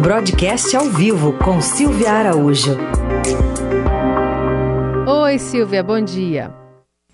Broadcast ao vivo com Silvia Araújo. Oi, Silvia, bom dia.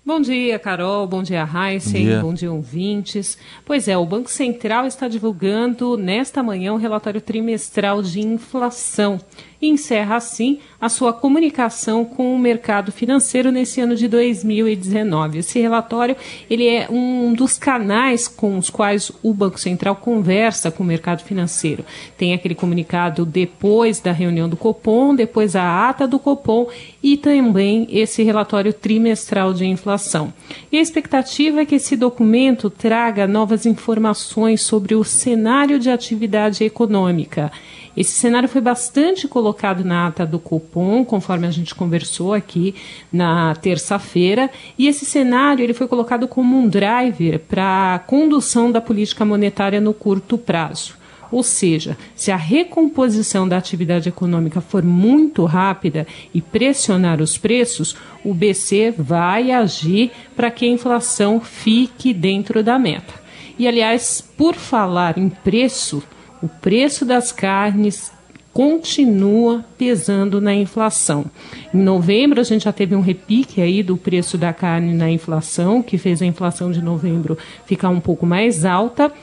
Bom dia, Carol. Bom dia, Heisen. Bom dia. Bom dia, ouvintes. Pois é, o Banco Central está divulgando nesta manhã o relatório trimestral de inflação e encerra assim a sua comunicação com o mercado financeiro nesse ano de 2019. Esse relatório ele é um dos canais com os quais o Banco Central conversa com o mercado financeiro. Tem aquele comunicado depois da reunião do Copom, depois a ata do Copom e também esse relatório trimestral de inflação. E a expectativa é que esse documento traga novas informações sobre o cenário de atividade econômica esse cenário foi bastante colocado na ata do Copom, conforme a gente conversou aqui na terça-feira, e esse cenário ele foi colocado como um driver para a condução da política monetária no curto prazo. Ou seja, se a recomposição da atividade econômica for muito rápida e pressionar os preços, o BC vai agir para que a inflação fique dentro da meta. E, aliás, por falar em preço, o preço das carnes continua pesando na inflação. Em novembro a gente já teve um repique aí do preço da carne na inflação, que fez a inflação de novembro ficar um pouco mais alta.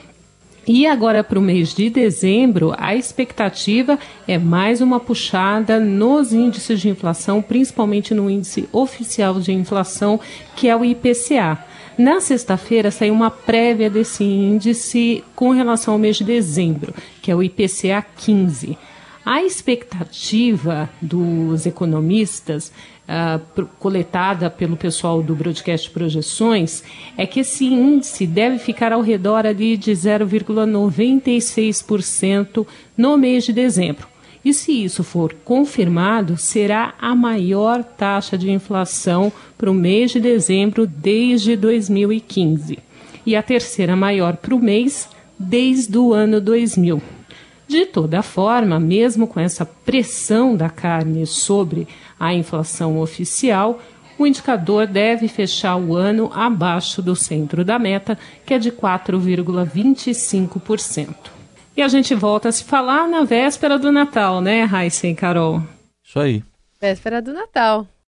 E agora para o mês de dezembro, a expectativa é mais uma puxada nos índices de inflação, principalmente no índice oficial de inflação, que é o IPCA. Na sexta-feira saiu uma prévia desse índice com relação ao mês de dezembro, que é o IPCA 15. A expectativa dos economistas, uh, coletada pelo pessoal do Broadcast Projeções, é que esse índice deve ficar ao redor ali de 0,96% no mês de dezembro. E se isso for confirmado, será a maior taxa de inflação para o mês de dezembro desde 2015 e a terceira maior para o mês desde o ano 2000. De toda forma, mesmo com essa pressão da carne sobre a inflação oficial, o indicador deve fechar o ano abaixo do centro da meta, que é de 4,25%. E a gente volta a se falar na véspera do Natal, né, Raíssa e Carol? Isso aí. Véspera do Natal.